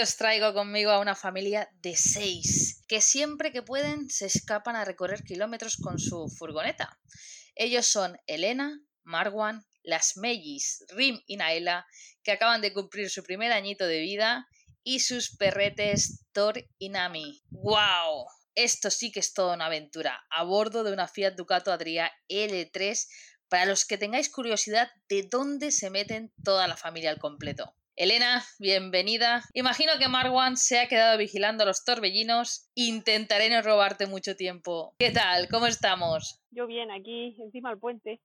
Os traigo conmigo a una familia de seis que siempre que pueden se escapan a recorrer kilómetros con su furgoneta. Ellos son Elena, Marwan, las Mellis, Rim y Naela, que acaban de cumplir su primer añito de vida, y sus perretes Thor y Nami. ¡Wow! Esto sí que es toda una aventura, a bordo de una Fiat Ducato Adria L3, para los que tengáis curiosidad de dónde se meten toda la familia al completo. Elena, bienvenida. Imagino que Marwan se ha quedado vigilando a los torbellinos. Intentaré no robarte mucho tiempo. ¿Qué tal? ¿Cómo estamos? Yo bien, aquí encima del puente.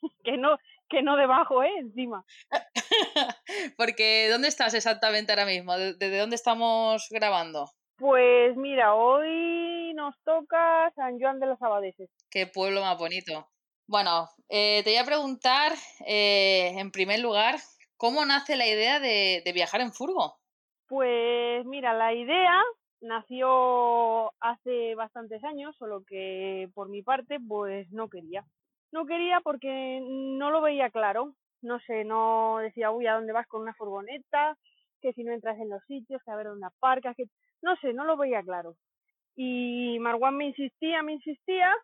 que no, que no debajo, ¿eh? Encima. Porque, ¿dónde estás exactamente ahora mismo? ¿Desde dónde estamos grabando? Pues mira, hoy nos toca San Juan de los Abadeses. Qué pueblo más bonito. Bueno, eh, te voy a preguntar, eh, en primer lugar, ¿Cómo nace la idea de, viajar en furgo? Pues mira, la idea nació hace bastantes años, solo que por mi parte pues no quería. No quería porque no lo veía claro. No sé, no decía, uy, ¿a dónde vas con una furgoneta? Que si no entras en los sitios, que a ver dónde aparcas, que no sé, no lo veía claro. Y Marwan me insistía, me insistía,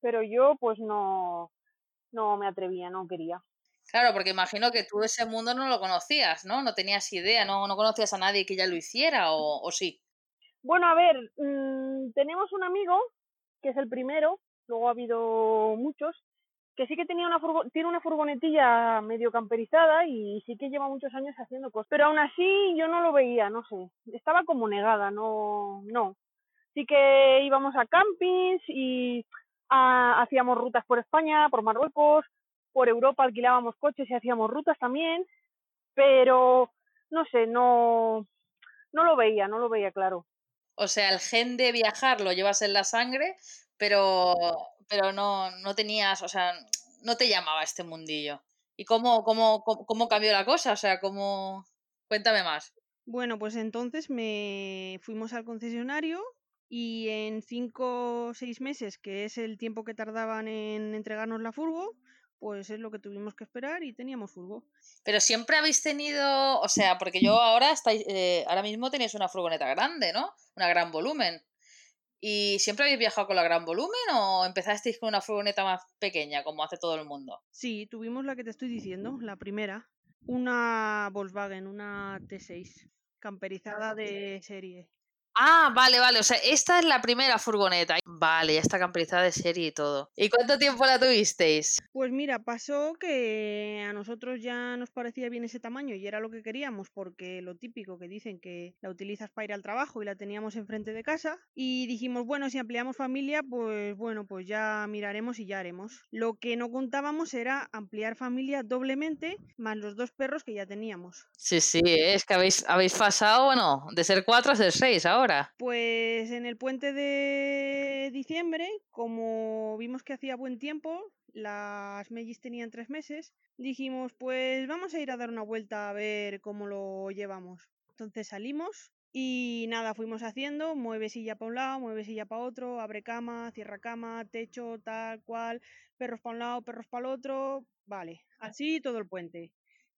pero yo pues no, no me atrevía, no quería. Claro, porque imagino que tú ese mundo no lo conocías, ¿no? No tenías idea, no, no conocías a nadie que ya lo hiciera, o, o sí. Bueno, a ver, mmm, tenemos un amigo que es el primero, luego ha habido muchos, que sí que tenía una tiene una furgonetilla medio camperizada y sí que lleva muchos años haciendo cosas. Pero aún así yo no lo veía, no sé. Estaba como negada, no, no. Sí que íbamos a campings y ah, hacíamos rutas por España, por Marruecos, por Europa alquilábamos coches y hacíamos rutas también, pero no sé, no, no lo veía, no lo veía claro. O sea, el gen de viajar lo llevas en la sangre, pero, pero no, no tenías, o sea, no te llamaba este mundillo. ¿Y cómo, cómo, cómo, cambió la cosa? O sea, cómo... Cuéntame más. Bueno, pues entonces me fuimos al concesionario y en cinco o seis meses, que es el tiempo que tardaban en entregarnos la furgo, pues es lo que tuvimos que esperar y teníamos furgo. Pero siempre habéis tenido, o sea, porque yo ahora estáis, eh, ahora mismo tenéis una furgoneta grande, ¿no? Una gran volumen. ¿Y siempre habéis viajado con la gran volumen o empezasteis con una furgoneta más pequeña, como hace todo el mundo? Sí, tuvimos la que te estoy diciendo, la primera. Una Volkswagen, una T6, camperizada de serie. Ah, vale, vale. O sea, esta es la primera furgoneta. Vale, ya está camperizada de serie y todo. ¿Y cuánto tiempo la tuvisteis? Pues mira, pasó que a nosotros ya nos parecía bien ese tamaño y era lo que queríamos, porque lo típico que dicen que la utilizas para ir al trabajo y la teníamos enfrente de casa. Y dijimos, bueno, si ampliamos familia, pues bueno, pues ya miraremos y ya haremos. Lo que no contábamos era ampliar familia doblemente, más los dos perros que ya teníamos. Sí, sí, es que habéis, habéis pasado, bueno, de ser cuatro a ser seis ahora. Pues en el puente de diciembre, como vimos que hacía buen tiempo, las mellis tenían tres meses, dijimos, pues vamos a ir a dar una vuelta a ver cómo lo llevamos. Entonces salimos y nada, fuimos haciendo, mueve silla para un lado, mueve silla para otro, abre cama, cierra cama, techo, tal cual, perros para un lado, perros para el otro, vale, así todo el puente.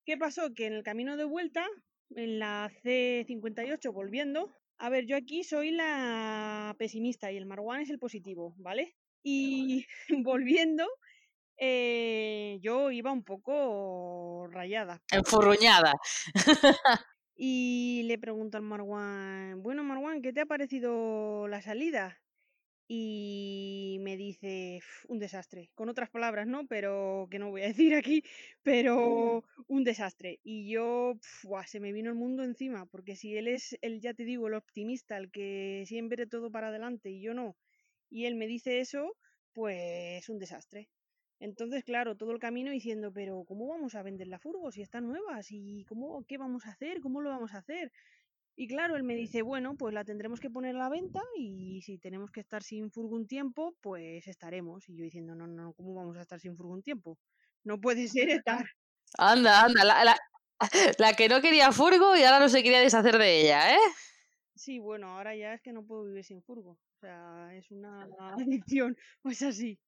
¿Qué pasó? Que en el camino de vuelta, en la C58 volviendo, a ver, yo aquí soy la pesimista y el Marwan es el positivo, ¿vale? Y volviendo, eh, yo iba un poco rayada. Enfurruñada. y le pregunto al Marwan, bueno Marwan, ¿qué te ha parecido la salida? Y me dice un desastre, con otras palabras, ¿no? Pero que no voy a decir aquí, pero un desastre. Y yo, se me vino el mundo encima, porque si él es, el ya te digo, el optimista, el que siempre todo para adelante y yo no, y él me dice eso, pues un desastre. Entonces, claro, todo el camino diciendo, pero ¿cómo vamos a vender la furgo si está nueva? ¿Y cómo, qué vamos a hacer? ¿Cómo lo vamos a hacer? Y claro, él me dice, bueno, pues la tendremos que poner a la venta y si tenemos que estar sin furgo un tiempo, pues estaremos. Y yo diciendo, no, no, ¿cómo vamos a estar sin furgo un tiempo? No puede ser estar. Anda, anda, la, la, la, que no quería furgo y ahora no se quería deshacer de ella, ¿eh? Sí, bueno, ahora ya es que no puedo vivir sin furgo. O sea, es una adicción, pues así.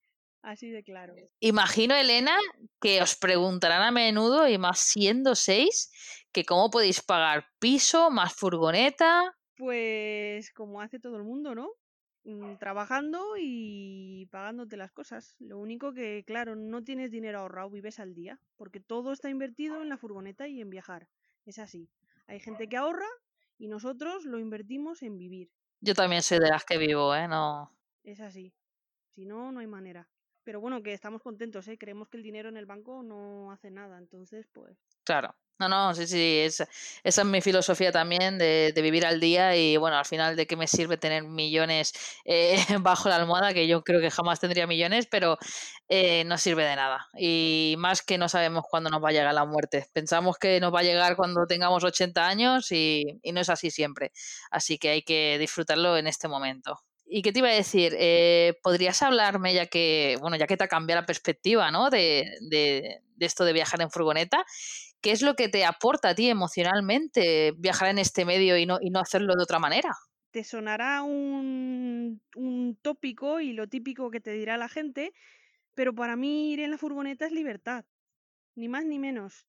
Así de claro. Imagino, Elena, que os preguntarán a menudo, y más siendo seis, que cómo podéis pagar piso, más furgoneta. Pues como hace todo el mundo, ¿no? Mm, trabajando y pagándote las cosas. Lo único que, claro, no tienes dinero ahorrado, vives al día, porque todo está invertido en la furgoneta y en viajar. Es así. Hay gente que ahorra y nosotros lo invertimos en vivir. Yo también soy de las que vivo, ¿eh? No. Es así. Si no, no hay manera. Pero bueno, que estamos contentos, ¿eh? Creemos que el dinero en el banco no hace nada, entonces pues... Claro. No, no, sí, sí, esa es mi filosofía también de, vivir al día y bueno, al final de qué me sirve tener millones eh, bajo la almohada, que yo creo que jamás tendría millones, pero eh, no sirve de nada. Y más que no sabemos cuándo nos va a llegar la muerte. Pensamos que nos va a llegar cuando tengamos 80 años y no es así siempre. Así que hay que disfrutarlo en este momento. ¿Y qué te iba a decir? Eh, ¿Podrías hablarme, ya que, bueno, ya que te ha cambiado la perspectiva, ¿no? De, de, esto de viajar en furgoneta, ¿qué es lo que te aporta a ti emocionalmente viajar en este medio y no, y no hacerlo de otra manera? Te sonará un, un tópico y lo típico que te dirá la gente, pero para mí ir en la furgoneta es libertad, ni más ni menos.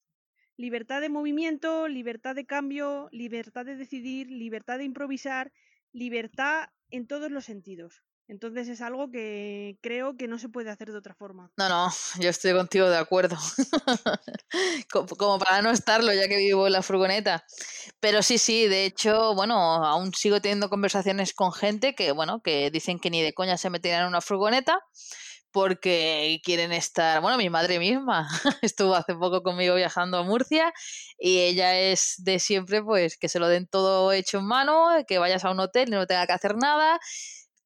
Libertad de movimiento, libertad de cambio, libertad de decidir, libertad de improvisar, libertad en todos los sentidos. Entonces es algo que creo que no se puede hacer de otra forma. No, no, yo estoy contigo de acuerdo. Como para no estarlo, ya que vivo en la furgoneta. Pero sí, sí, de hecho, bueno, aún sigo teniendo conversaciones con gente que, bueno, que dicen que ni de coña se meterían en una furgoneta porque quieren estar, bueno, mi madre misma estuvo hace poco conmigo viajando a Murcia y ella es de siempre pues que se lo den todo hecho en mano, que vayas a un hotel y no tenga que hacer nada,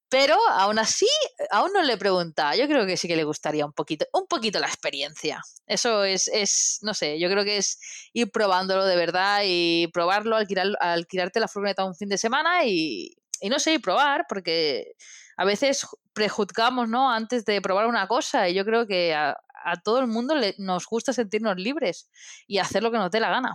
pero aún así, aún no le pregunta, yo creo que sí que le gustaría un poquito, un poquito la experiencia. Eso es, es no sé, yo creo que es ir probándolo de verdad y probarlo, alquilar, alquilarte la furgoneta un fin de semana y, y no sé, y probar, porque a veces prejuzgamos, ¿no? Antes de probar una cosa y yo creo que a, todo el mundo le, nos gusta sentirnos libres y hacer lo que nos dé la gana.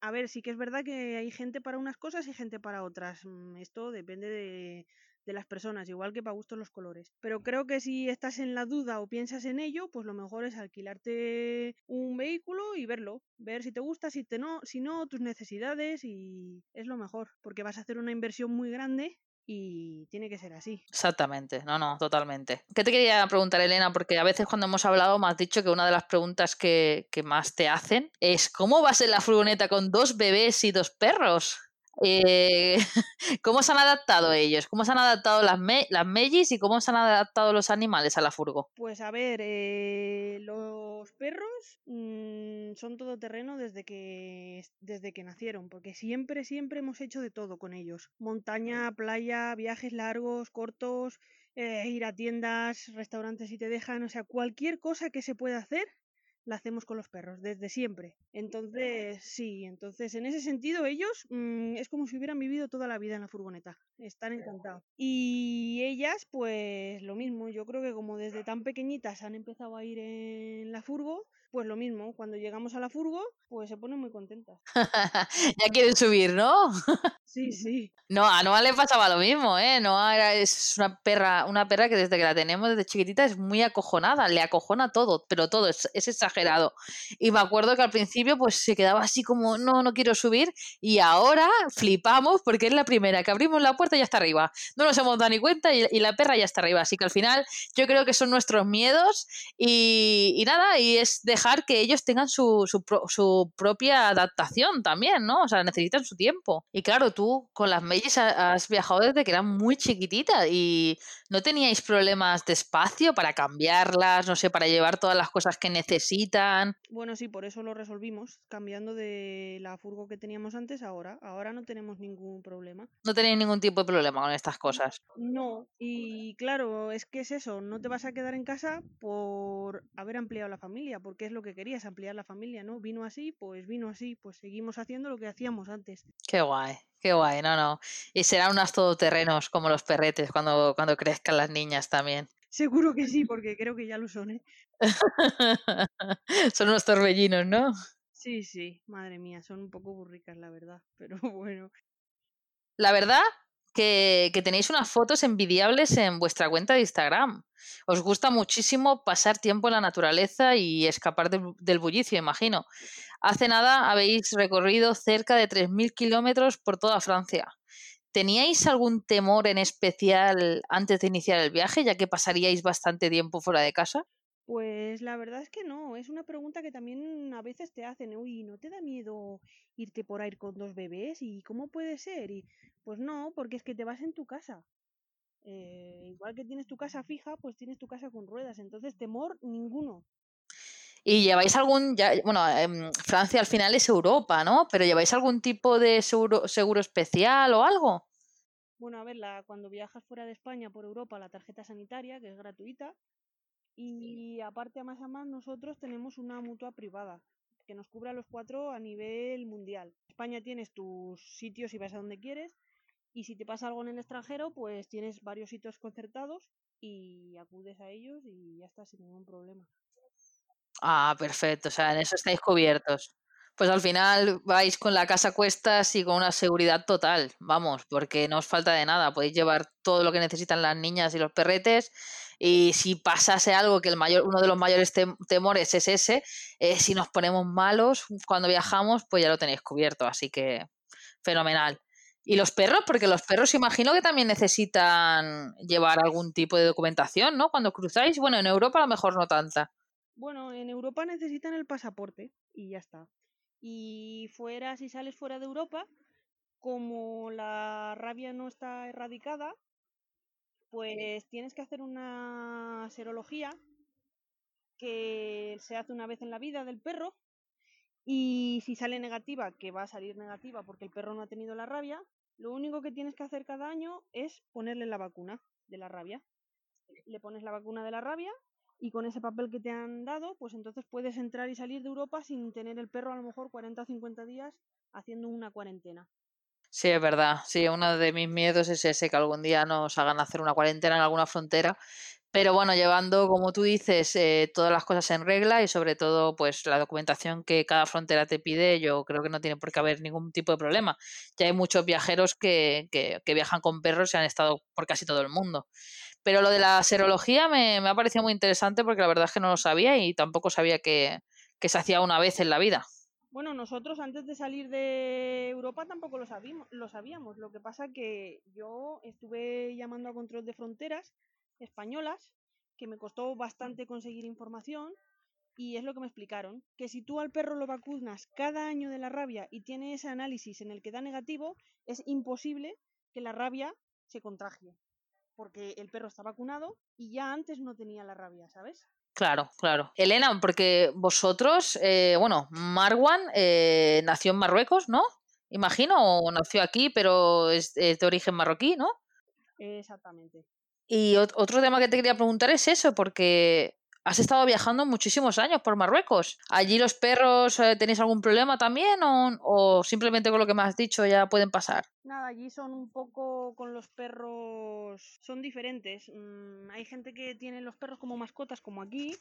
A ver, sí que es verdad que hay gente para unas cosas y gente para otras. Esto depende de, de las personas, igual que para gustos los colores. Pero creo que si estás en la duda o piensas en ello, pues lo mejor es alquilarte un vehículo y verlo, ver si te gusta, si te no, si no, tus necesidades y es lo mejor, porque vas a hacer una inversión muy grande y tiene que ser así. Exactamente, no, no, totalmente. ¿Qué te quería preguntar, Elena? Porque a veces cuando hemos hablado me has dicho que una de las preguntas que, que más te hacen es ¿cómo vas en la furgoneta con dos bebés y dos perros? Eh, ¿Cómo se han adaptado ellos? ¿Cómo se han adaptado las, me las mellis y cómo se han adaptado los animales a la furgo? Pues a ver, eh, los perros mmm, son todoterreno desde que, desde que nacieron, porque siempre, siempre hemos hecho de todo con ellos. Montaña, playa, viajes largos, cortos, eh, ir a tiendas, restaurantes si te dejan, o sea, cualquier cosa que se pueda hacer la hacemos con los perros, desde siempre. Entonces, sí, entonces en ese sentido ellos mmm, es como si hubieran vivido toda la vida en la furgoneta, están encantados. Y ellas, pues lo mismo, yo creo que como desde tan pequeñitas han empezado a ir en la furgo, pues lo mismo, cuando llegamos a la furgo, pues se ponen muy contentas. ya quieren subir, ¿no? sí, sí. No, a Noah le pasaba lo mismo, ¿eh? Noah era, es una perra, una perra que desde que la tenemos desde chiquitita es muy acojonada, le acojona todo, pero todo, es, es exagerado. Y me acuerdo que al principio pues se quedaba así como, no, no quiero subir, y ahora flipamos porque es la primera que abrimos la puerta y ya está arriba. No nos hemos dado ni cuenta y, y la perra ya está arriba, así que al final yo creo que son nuestros miedos y, y nada, y es dejar que ellos tengan su, su, pro, su, propia adaptación también, ¿no? O sea, necesitan su tiempo. Y claro, tú con las Mellis has viajado desde que eran muy chiquititas y no teníais problemas de espacio para cambiarlas, no sé, para llevar todas las cosas que necesitan. Bueno, sí, por eso lo resolvimos, cambiando de la furgo que teníamos antes ahora. Ahora no tenemos ningún problema. No tenéis ningún tipo de problema con estas cosas. No, y claro, es que es eso, no te vas a quedar en casa por haber ampliado la familia, porque es lo que querías, ampliar la familia, ¿no? Vino así, pues vino así, pues seguimos haciendo lo que hacíamos antes. Qué guay, qué guay, no, no. Y serán unas todoterrenos como los perretes cuando, cuando crezcan las niñas también. Seguro que sí, porque creo que ya lo son, ¿eh? son unos torbellinos, ¿no? Sí, sí, madre mía, son un poco burricas, la verdad, pero bueno. La verdad que, tenéis unas fotos envidiables en vuestra cuenta de Instagram. Os gusta muchísimo pasar tiempo en la naturaleza y escapar del, del bullicio, imagino. Hace nada habéis recorrido cerca de 3.000 kilómetros por toda Francia. ¿Teníais algún temor en especial antes de iniciar el viaje, ya que pasaríais bastante tiempo fuera de casa? Pues la verdad es que no, es una pregunta que también a veces te hacen, uy, ¿no te da miedo irte por ahí con dos bebés? ¿Y cómo puede ser? Y pues no, porque es que te vas en tu casa. Eh, igual que tienes tu casa fija, pues tienes tu casa con ruedas, entonces temor ninguno. ¿Y lleváis algún, ya, bueno, em, Francia al final es Europa, ¿no? Pero ¿lleváis algún tipo de seguro, seguro especial o algo? Bueno, a ver, la, cuando viajas fuera de España por Europa, la tarjeta sanitaria, que es gratuita, y aparte a más a más nosotros tenemos una mutua privada que nos cubre a los cuatro a nivel mundial. En España tienes tus sitios y vas a donde quieres y si te pasa algo en el extranjero pues tienes varios sitios concertados y acudes a ellos y ya está sin ningún problema. Ah, perfecto, o sea, en eso estáis cubiertos. Pues al final vais con la casa a cuestas y con una seguridad total, vamos, porque no os falta de nada, podéis llevar todo lo que necesitan las niñas y los perretes y si pasase algo que el mayor, uno de los mayores tem- temores es ese, eh, si nos ponemos malos cuando viajamos, pues ya lo tenéis cubierto, así que fenomenal. ¿Y los perros? Porque los perros imagino que también necesitan llevar algún tipo de documentación, ¿no? Cuando cruzáis, bueno, en Europa a lo mejor no tanta. Bueno, en Europa necesitan el pasaporte y ya está. Y fuera, si sales fuera de Europa, como la rabia no está erradicada, pues tienes que hacer una serología que se hace una vez en la vida del perro y si sale negativa, que va a salir negativa porque el perro no ha tenido la rabia, lo único que tienes que hacer cada año es ponerle la vacuna de la rabia. Le pones la vacuna de la rabia y con ese papel que te han dado, pues entonces puedes entrar y salir de Europa sin tener el perro a lo mejor 40 o 50 días haciendo una cuarentena. Sí, es verdad. Sí, uno de mis miedos es ese, que algún día nos hagan hacer una cuarentena en alguna frontera. Pero bueno, llevando, como tú dices, eh, todas las cosas en regla y sobre todo, pues la documentación que cada frontera te pide, yo creo que no tiene por qué haber ningún tipo de problema. Ya hay muchos viajeros que, que, que viajan con perros y han estado por casi todo el mundo. Pero lo de la serología me, me ha parecido muy interesante porque la verdad es que no lo sabía y tampoco sabía que, que se hacía una vez en la vida. Bueno, nosotros antes de salir de Europa tampoco lo sabíamos, lo sabíamos. Lo que pasa que yo estuve llamando a control de fronteras españolas, que me costó bastante conseguir información, y es lo que me explicaron, que si tú al perro lo vacunas cada año de la rabia y tiene ese análisis en el que da negativo, es imposible que la rabia se contagie, porque el perro está vacunado y ya antes no tenía la rabia, ¿sabes? Claro, claro. Elena, porque vosotros, eh, bueno, Marwan eh, nació en Marruecos, ¿no? Imagino, o nació aquí, pero es de origen marroquí, ¿no? Exactamente. Y ot- otro tema que te quería preguntar es eso, porque has estado viajando muchísimos años por Marruecos. ¿Allí los perros eh, tenéis algún problema también o, o simplemente con lo que me has dicho ya pueden pasar? Nada, allí son un poco con los perros, son diferentes. Mm, hay gente que tiene los perros como mascotas, como aquí,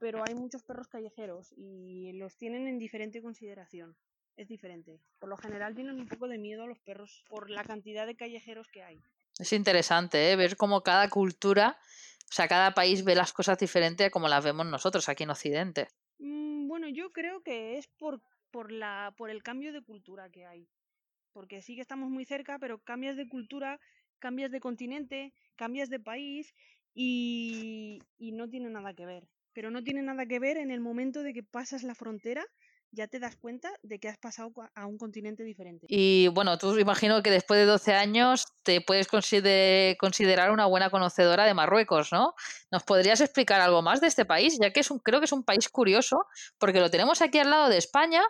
pero hay muchos perros callejeros y los tienen en diferente consideración. Es diferente. Por lo general tienen un poco de miedo a los perros por la cantidad de callejeros que hay. Es interesante, ¿eh? Ver cómo cada cultura, o sea, cada país ve las cosas diferentes a como las vemos nosotros aquí en Occidente. Mm, bueno, yo creo que es por, por, la, por el cambio de cultura que hay. Porque sí que estamos muy cerca, pero cambias de cultura, cambias de continente, cambias de país y, y no tiene nada que ver. Pero no tiene nada que ver en el momento de que pasas la frontera, ya te das cuenta de que has pasado a un continente diferente. Y bueno, tú imagino que después de 12 años te puedes consider- considerar una buena conocedora de Marruecos, ¿no? ¿Nos podrías explicar algo más de este país? Ya que es un, creo que es un país curioso, porque lo tenemos aquí al lado de España,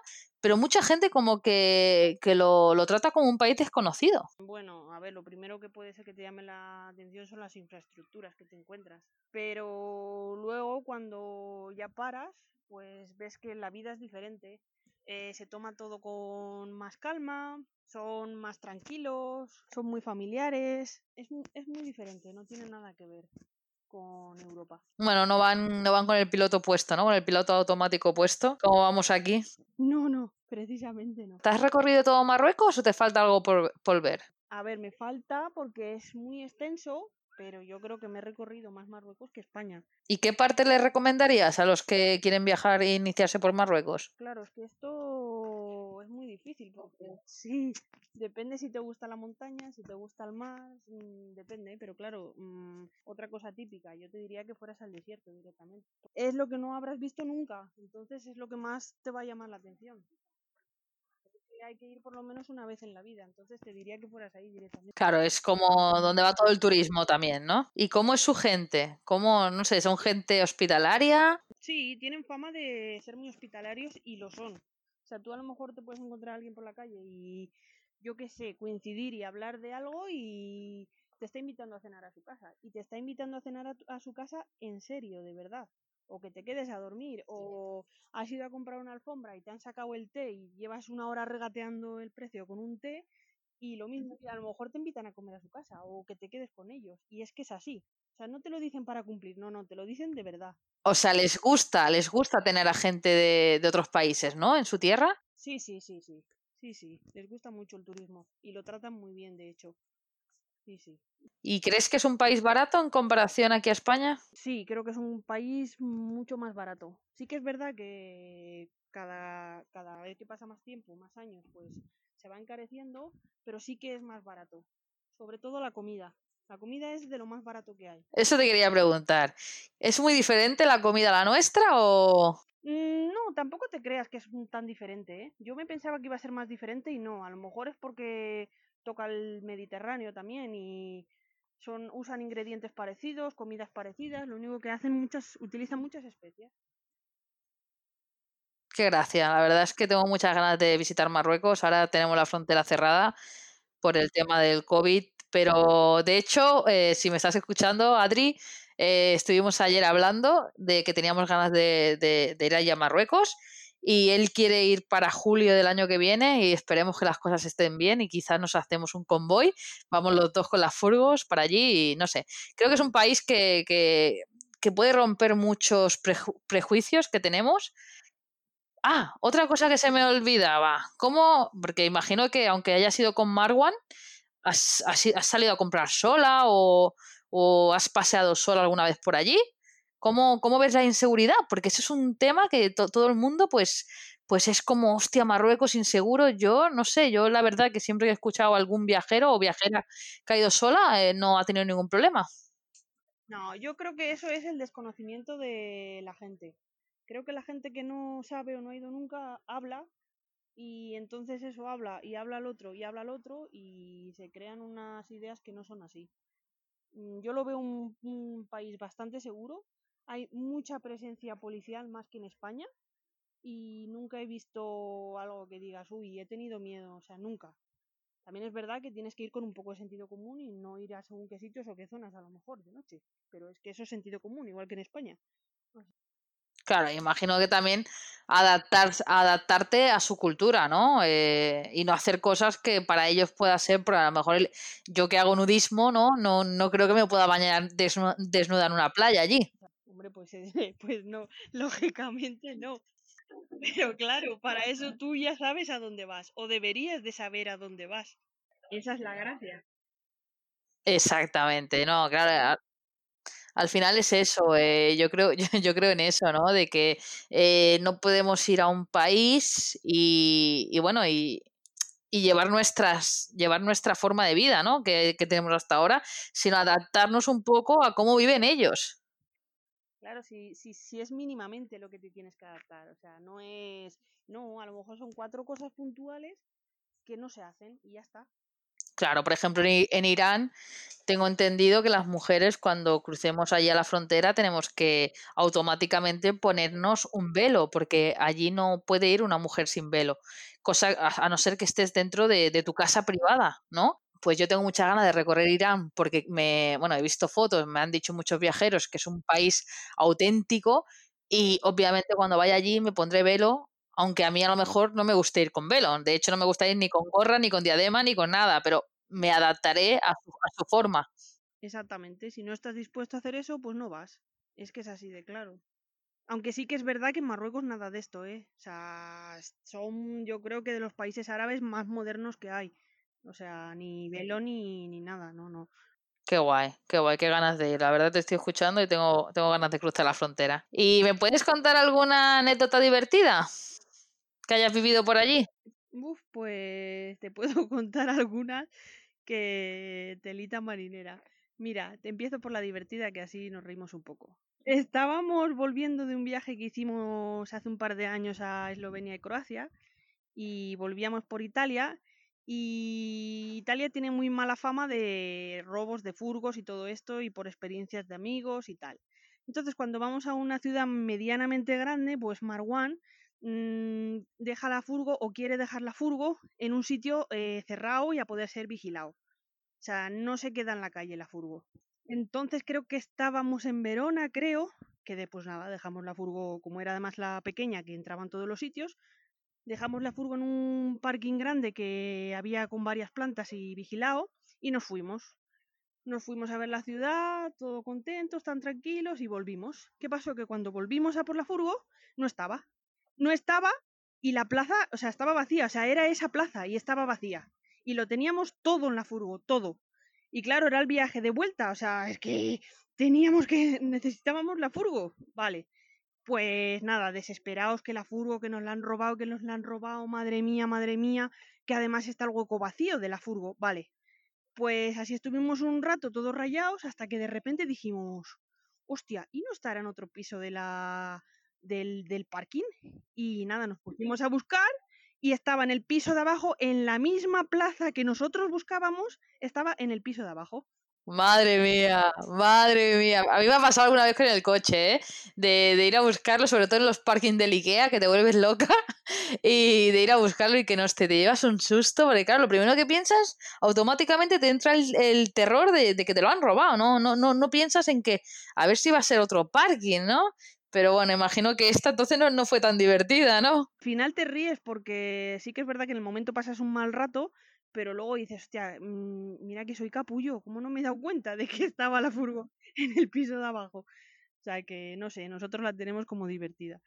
pero mucha gente como que, que lo, lo trata como un país desconocido. Bueno, a ver, lo primero que puede ser que te llame la atención son las infraestructuras que te encuentras. Pero luego, cuando ya paras, pues ves que la vida es diferente. Eh, se toma todo con más calma, son más tranquilos, son muy familiares. Es, es muy diferente, no tiene nada que ver con Europa. Bueno, no van, no van con el piloto puesto, ¿no? Con el piloto automático puesto, como vamos aquí. No, no, precisamente no. ¿Te has recorrido todo Marruecos o te falta algo por, por ver? A ver, me falta porque es muy extenso, pero yo creo que me he recorrido más Marruecos que España. ¿Y qué parte le recomendarías a los que quieren viajar e iniciarse por Marruecos? Claro, es que esto es muy difícil porque sí, depende si te gusta la montaña, si te gusta el mar, mm, depende, pero claro, mm, otra cosa típica, yo te diría que fueras al desierto directamente. Es lo que no habrás visto nunca, entonces es lo que más te va a llamar la atención hay que ir por lo menos una vez en la vida, entonces te diría que fueras ahí directamente. Claro, es como donde va todo el turismo también, ¿no? ¿Y cómo es su gente? ¿Cómo, no sé, son gente hospitalaria? Sí, tienen fama de ser muy hospitalarios y lo son. O sea, tú a lo mejor te puedes encontrar a alguien por la calle y yo qué sé, coincidir y hablar de algo y te está invitando a cenar a su casa. Y te está invitando a cenar a, a su casa en serio, de verdad o que te quedes a dormir, o has ido a comprar una alfombra y te han sacado el té y llevas una hora regateando el precio con un té, y lo mismo, que a lo mejor te invitan a comer a su casa, o que te quedes con ellos, y es que es así. O sea, no te lo dicen para cumplir, no, no, te lo dicen de verdad. O sea, les gusta, les gusta tener a gente de, de otros países, ¿no? En su tierra. Sí, sí, sí, sí. Sí, sí, les gusta mucho el turismo y lo tratan muy bien, de hecho. Sí, sí. ¿Y crees que es un país barato en comparación aquí a España? Sí, creo que es un país mucho más barato. Sí que es verdad que cada, cada vez que pasa más tiempo, más años, pues se va encareciendo, pero sí que es más barato. Sobre todo la comida. La comida es de lo más barato que hay. Eso te quería preguntar. ¿Es muy diferente la comida a la nuestra o...? Mm, no, tampoco te creas que es tan diferente. ¿eh? Yo me pensaba que iba a ser más diferente y no. A lo mejor es porque toca el Mediterráneo también y son usan ingredientes parecidos, comidas parecidas, lo único que hacen muchas utilizan muchas especias. Qué gracia, la verdad es que tengo muchas ganas de visitar Marruecos, ahora tenemos la frontera cerrada por el tema del COVID, pero de hecho, eh, si me estás escuchando, Adri, eh, estuvimos ayer hablando de que teníamos ganas de, de, ir allá a Marruecos y él quiere ir para julio del año que viene y esperemos que las cosas estén bien y quizás nos hacemos un convoy, vamos los dos con las furgos para allí y no sé, creo que es un país que, que, puede romper muchos prejuicios que tenemos. Ah, otra cosa que se me olvidaba, ¿cómo? Porque imagino que aunque haya sido con Marwan, ¿has, has, has salido a comprar sola o, o has paseado sola alguna vez por allí? ¿Cómo, ¿Cómo, ves la inseguridad? Porque eso es un tema que to todo el mundo, pues, pues es como, hostia, Marruecos inseguro. Yo no sé, yo la verdad que siempre he escuchado a algún viajero o viajera que ha ido sola, eh, no ha tenido ningún problema. No, yo creo que eso es el desconocimiento de la gente. Creo que la gente que no sabe o no ha ido nunca habla y entonces eso habla y habla al otro y habla al otro y se crean unas ideas que no son así. Mm, yo lo veo un país bastante seguro hay mucha presencia policial más que en España y nunca he visto algo que digas, uy, he tenido miedo, o sea, nunca. También es verdad que tienes que ir con un poco de sentido común y no ir a según qué sitios o qué zonas a lo mejor de noche, pero es que eso es sentido común, igual que en España. Claro, imagino que también adaptar, adaptarte a su cultura, ¿no? Eh, y no hacer cosas que para ellos pueda ser, pero a lo mejor el, yo que hago nudismo, ¿no? ¿no? No creo que me pueda bañar desnuda en una playa allí. Hombre, pues, pues no, lógicamente no. Pero claro, para eso tú ya sabes a dónde vas, o deberías de saber a dónde vas. Esa es la gracia. Exactamente, no, claro. Al final es eso, eh, yo creo, yo, yo, creo en eso, ¿no? De que eh, no podemos ir a un país y, y bueno, y, y, llevar nuestras, llevar nuestra forma de vida, ¿no? Que, que tenemos hasta ahora, sino adaptarnos un poco a cómo viven ellos. Claro, si, si, si es mínimamente lo que te tienes que adaptar. O sea, no es. No, a lo mejor son cuatro cosas puntuales que no se hacen y ya está. Claro, por ejemplo, en Irán tengo entendido que las mujeres cuando crucemos allí a la frontera tenemos que automáticamente ponernos un velo, porque allí no puede ir una mujer sin velo, cosa a, no ser que estés dentro de, de tu casa privada, ¿no? Pues yo tengo mucha ganas de recorrer Irán porque me, bueno, he visto fotos, me han dicho muchos viajeros que es un país auténtico y obviamente cuando vaya allí me pondré velo, aunque a mí a lo mejor no me guste ir con velo. De hecho no me gusta ir ni con gorra, ni con diadema, ni con nada, pero me adaptaré a su, a su forma. Exactamente, si no estás dispuesto a hacer eso, pues no vas. Es que es así de claro. Aunque sí que es verdad que en Marruecos nada de esto, ¿eh? O sea, son yo creo que de los países árabes más modernos que hay O sea, ni velo ni, ni nada, no, no. Qué guay, qué guay, qué ganas de ir. La verdad te estoy escuchando y tengo, tengo ganas de cruzar la frontera. ¿Y me puedes contar alguna anécdota divertida que hayas vivido por allí? Uf, pues te puedo contar algunas que telita marinera. Mira, te empiezo por la divertida que así nos reímos un poco. Estábamos volviendo de un viaje que hicimos hace un par de años a Eslovenia y Croacia y volvíamos por Italia y Italia tiene muy mala fama de robos de furgos y todo esto y por experiencias de amigos y tal. Entonces cuando vamos a una ciudad medianamente grande, pues Marwan mm, deja la furgo o quiere dejar la furgo en un sitio eh, cerrado y a poder ser vigilado. O sea, no se queda en la calle la furgo. Entonces creo que estábamos en Verona, creo, que después nada, dejamos la furgo, como era además la pequeña, que entraba en todos los sitios, dejamos la furgo en un parking grande que había con varias plantas y vigilado y nos fuimos. Nos fuimos a ver la ciudad, todos contentos, tan tranquilos y volvimos. ¿Qué pasó? Que cuando volvimos a por la furgo, no estaba. No estaba y la plaza, o sea, estaba vacía, o sea, era esa plaza y estaba vacía. Y lo teníamos todo en la furgo, todo. Y claro, era el viaje de vuelta, o sea, es que teníamos que, necesitábamos la furgo. Vale, pues nada, desesperados que la furgo, que nos la han robado, que nos la han robado, madre mía, madre mía, que además está el hueco vacío de la furgo, vale. Pues así estuvimos un rato todos rayados hasta que de repente dijimos, hostia, ¿y no estará en otro piso de la, del, del parking? Y nada, nos pusimos a buscar y estaba en el piso de abajo, en la misma plaza que nosotros buscábamos, estaba en el piso de abajo. Madre mía, madre mía. A mí me ha pasado alguna vez con el coche, ¿eh? De, de ir a buscarlo, sobre todo en los parkings del Ikea, que te vuelves loca, y de ir a buscarlo y que no te, te llevas un susto, porque claro, lo primero que piensas, automáticamente te entra el, el terror de, de, que te lo han robado, ¿no? No, no, no piensas en que a ver si va a ser otro parking, ¿no? Pero bueno, imagino que esta entonces no, no fue tan divertida, ¿no? Al final te ríes porque sí que es verdad que en el momento pasas un mal rato, pero luego dices, hostia, mmm, mira que soy capullo, ¿cómo no me he dado cuenta de que estaba la furgo en el piso de abajo? O sea que, no sé, nosotros la tenemos como divertida.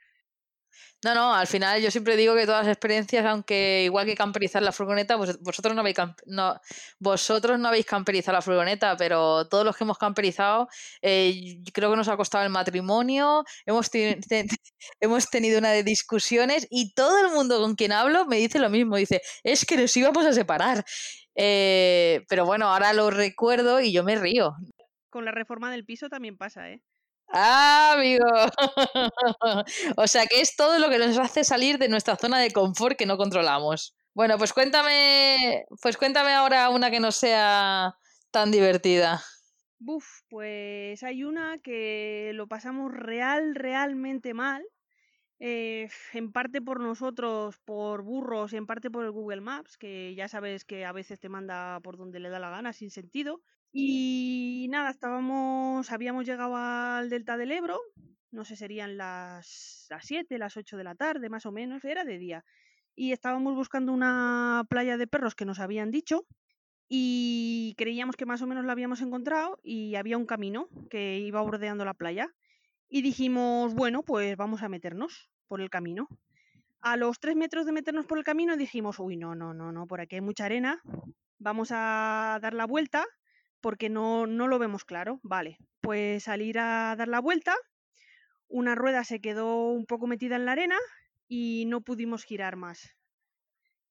No, no, al final yo siempre digo que todas las experiencias, aunque igual que camperizar la furgoneta, vosotros no habéis no, vosotros no habéis camperizado la furgoneta, pero todos los que hemos camperizado, eh, creo que nos ha costado el matrimonio, hemos, hemos tenido una de discusiones y todo el mundo con quien hablo me dice lo mismo, dice, es que nos íbamos a separar. Eh, pero bueno, ahora lo recuerdo y yo me río. Con la reforma del piso también pasa, ¿eh? Ah, amigo. o sea que es todo lo que nos hace salir de nuestra zona de confort que no controlamos. Bueno, pues cuéntame, pues cuéntame ahora una que no sea tan divertida. Buf, pues hay una que lo pasamos real, realmente mal. Eh, en parte por nosotros, por burros, y en parte por el Google Maps, que ya sabes que a veces te manda por donde le da la gana, sin sentido. Y nada, estábamos, habíamos llegado al delta del Ebro, no sé, serían las, las 7, las 8 de la tarde, más o menos, era de día. Y estábamos buscando una playa de perros que nos habían dicho y creíamos que más o menos la habíamos encontrado y había un camino que iba bordeando la playa. Y dijimos, bueno, pues vamos a meternos por el camino. A los tres metros de meternos por el camino dijimos, uy, no, no, no, no, por aquí hay mucha arena, vamos a dar la vuelta porque no, no lo vemos claro. Vale, pues salir a dar la vuelta, una rueda se quedó un poco metida en la arena y no pudimos girar más.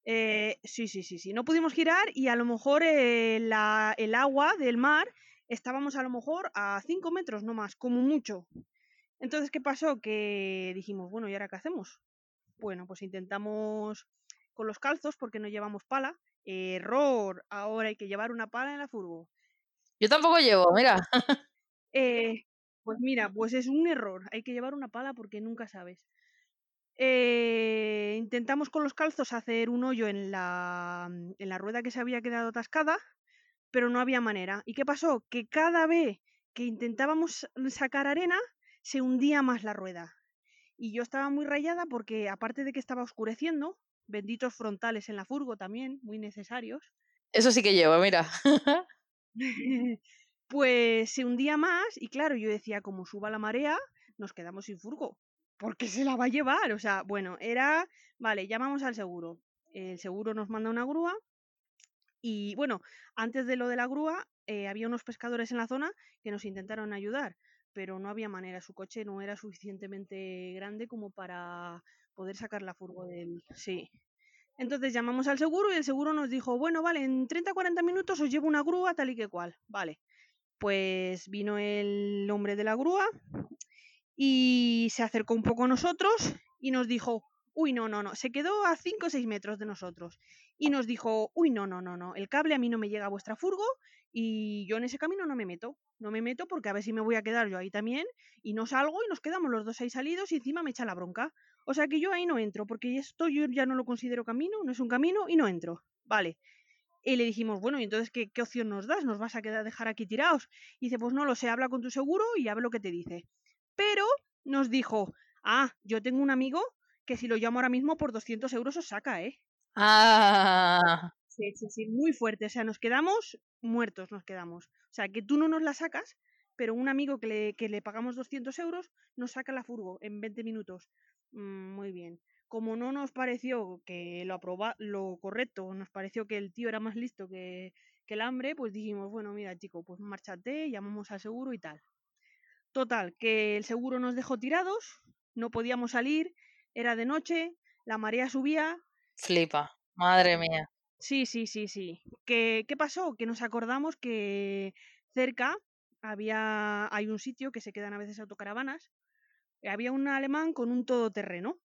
Eh, sí, sí, sí, sí, no pudimos girar y a lo mejor eh, el agua del mar estábamos a lo mejor a 5 metros, no más, como mucho. Entonces, ¿qué pasó? Que dijimos, bueno, ¿y ahora qué hacemos? Bueno, pues intentamos con los calzos porque no llevamos pala. Error, ahora hay que llevar una pala en la furgo. Yo tampoco llevo, mira. eh, pues mira, pues es un error. Hay que llevar una pala porque nunca sabes. Eh, intentamos con los calzos hacer un hoyo en la, en la rueda que se había quedado atascada, pero no había manera. ¿Y qué pasó? Que cada vez que intentábamos sacar arena, se hundía más la rueda. Y yo estaba muy rayada porque, aparte de que estaba oscureciendo, benditos frontales en la furgo también, muy necesarios. Eso sí que llevo, mira. pues se hundía más y claro, yo decía, como suba la marea, nos quedamos sin furgo. Porque se la va a llevar. O sea, bueno, era, vale, llamamos al seguro. El seguro nos manda una grúa Y bueno, antes de lo de la grúa, eh, había unos pescadores en la zona que nos intentaron ayudar, pero no había manera, su coche no era suficientemente grande como para poder sacar la furgo del... Sí. Entonces llamamos al seguro y el seguro nos dijo, bueno, vale, en 30-40 minutos os llevo una grúa tal y que cual. Vale. Pues vino el hombre de la grúa y se acercó un poco a nosotros y nos dijo, uy, no, no, no, se quedó a 5 o 6 metros de nosotros y nos dijo, uy, no, no, no, no, el cable a mí no me llega a vuestra furgo y yo en ese camino no me meto, no me meto porque a ver si me voy a quedar yo ahí también y no salgo y nos quedamos los dos ahí salidos y encima me echa la bronca. O sea que yo ahí no entro porque esto yo ya no lo considero camino, no es un camino y no entro. Vale. Y le dijimos, bueno, ¿y entonces qué, qué opción nos das? ¿Nos vas a quedar dejar aquí tirados? Y dice, pues no lo sé, habla con tu seguro y a ver lo que te dice. Pero nos dijo, ah, yo tengo un amigo que si lo llamo ahora mismo por 200 euros os saca, ¿eh? Ah. Sí, sí, sí, muy fuerte. O sea, nos quedamos muertos, nos quedamos. O sea, que tú no nos la sacas, pero un amigo que le, que le pagamos 200 euros nos saca la furgo en 20 minutos. Mm, muy bien. Como no nos pareció que lo, aproba lo correcto, nos pareció que el tío era más listo que, que el hambre, pues dijimos, bueno, mira, chico, pues márchate, llamamos al seguro y tal. Total, que el seguro nos dejó tirados, no podíamos salir, era de noche, la marea subía. Flipa, madre mía. Sí, sí, sí, sí. ¿Qué, ¿Qué pasó? Que nos acordamos que cerca había hay un sitio que se quedan a veces autocaravanas. Había un alemán con un todoterreno.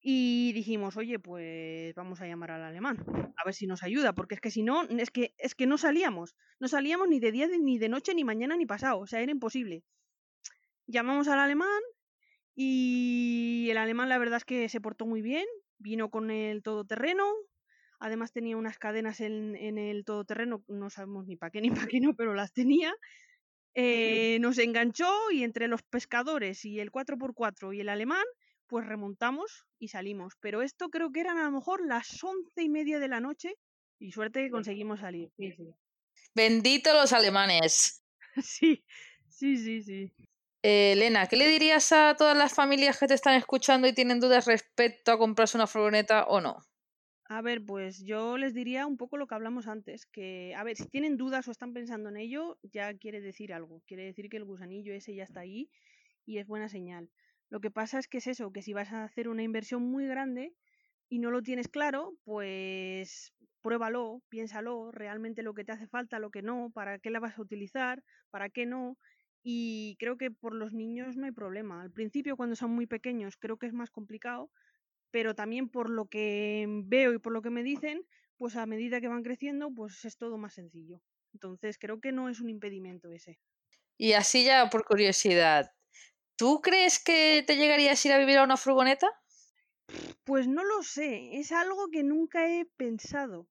Y dijimos, oye, pues vamos a llamar al alemán, a ver si nos ayuda, porque es que si no, es que, es que no salíamos, no salíamos ni de día, ni de noche, ni mañana, ni pasado, o sea, era imposible. Llamamos al alemán y el alemán la verdad es que se portó muy bien, vino con el todoterreno, además tenía unas cadenas en, en el todoterreno, no sabemos ni para qué ni para qué no, pero las tenía. Eh, nos enganchó y entre los pescadores y el 4x4 y el alemán, pues remontamos y salimos. Pero esto creo que eran a lo mejor las once y media de la noche y suerte que conseguimos salir. Sí, sí. Bendito los alemanes. sí, sí, sí, sí. Eh, Elena, ¿qué le dirías a todas las familias que te están escuchando y tienen dudas respecto a comprarse una furgoneta o no? A ver, pues yo les diría un poco lo que hablamos antes, que a ver, si tienen dudas o están pensando en ello, ya quiere decir algo, quiere decir que el gusanillo ese ya está ahí y es buena señal. Lo que pasa es que es eso, que si vas a hacer una inversión muy grande y no lo tienes claro, pues pruébalo, piénsalo, realmente lo que te hace falta, lo que no, para qué la vas a utilizar, para qué no. Y creo que por los niños no hay problema. Al principio, cuando son muy pequeños, creo que es más complicado, pero también por lo que veo y por lo que me dicen, pues a medida que van creciendo, pues es todo más sencillo. Entonces creo que no es un impedimento ese. Y así ya por curiosidad, ¿tú crees que te llegarías a ir a vivir a una furgoneta? Pues no lo sé, es algo que nunca he pensado.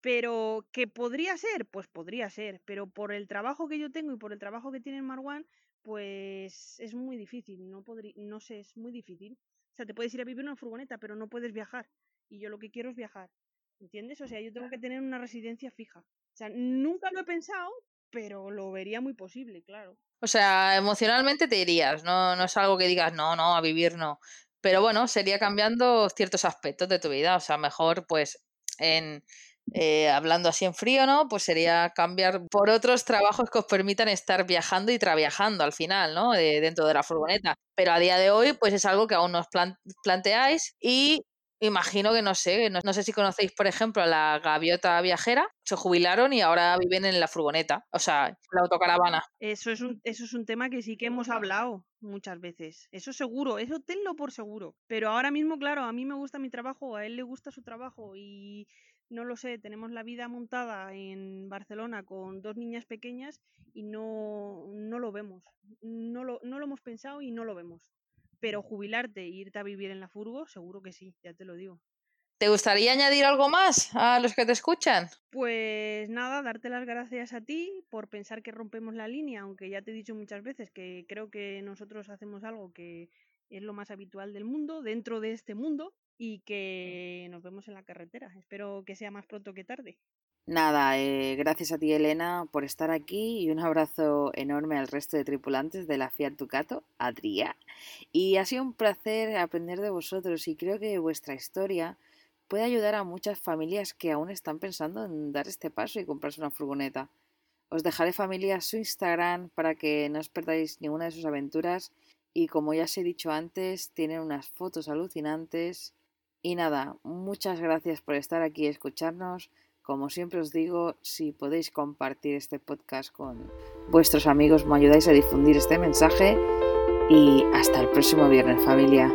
Pero que podría ser, pues podría ser. Pero por el trabajo que yo tengo y por el trabajo que tiene Marwan, pues es muy difícil. No podría, no sé, es muy difícil. Sea, te puedes ir a vivir en una furgoneta, pero no puedes viajar. Y yo lo que quiero es viajar. ¿Entiendes? O sea, yo tengo que tener una residencia fija. O sea, nunca lo he pensado, pero lo vería muy posible, claro. O sea, emocionalmente te irías, no, no es algo que digas, no, no, a vivir no. Pero bueno, sería cambiando ciertos aspectos de tu vida. O sea, mejor pues en, eh, hablando así en frío, ¿no? Pues sería cambiar por otros trabajos que os permitan estar viajando y trabajando al final, ¿no? dentro de la furgoneta. Pero a día de hoy, pues es algo que aún nos planteáis y imagino que no sé, no, sé si conocéis, por ejemplo, a la gaviota viajera, se jubilaron y ahora viven en la furgoneta, o sea, la autocaravana. Eso es un, eso es un tema que sí que hemos hablado muchas veces. Eso seguro, eso tenlo por seguro. Pero ahora mismo, claro, a mí me gusta mi trabajo, a él le gusta su trabajo y no lo sé, tenemos la vida montada en Barcelona con dos niñas pequeñas y no, no lo vemos. No lo, no lo hemos pensado y no lo vemos. Pero jubilarte e irte a vivir en la furgo, seguro que sí, ya te lo digo. ¿Te gustaría añadir algo más a los que te escuchan? Pues nada, darte las gracias a ti por pensar que rompemos la línea, aunque ya te he dicho muchas veces que creo que nosotros hacemos algo que es lo más habitual del mundo, dentro de este mundo, y que nos vemos en la carretera. Espero que sea más pronto que tarde. Nada, eh, gracias a ti Elena por estar aquí y un abrazo enorme al resto de tripulantes de la Fiat Ducato, Adrià. Y ha sido un placer aprender de vosotros y creo que vuestra historia puede ayudar a muchas familias que aún están pensando en dar este paso y comprarse una furgoneta. Os dejaré familia su Instagram para que no os perdáis ninguna de sus aventuras y como ya os he dicho antes, tienen unas fotos alucinantes. Y nada, muchas gracias por estar aquí y escucharnos. Como siempre os digo, si podéis compartir este podcast con vuestros amigos, me ayudáis a difundir este mensaje. Y hasta el próximo viernes, familia.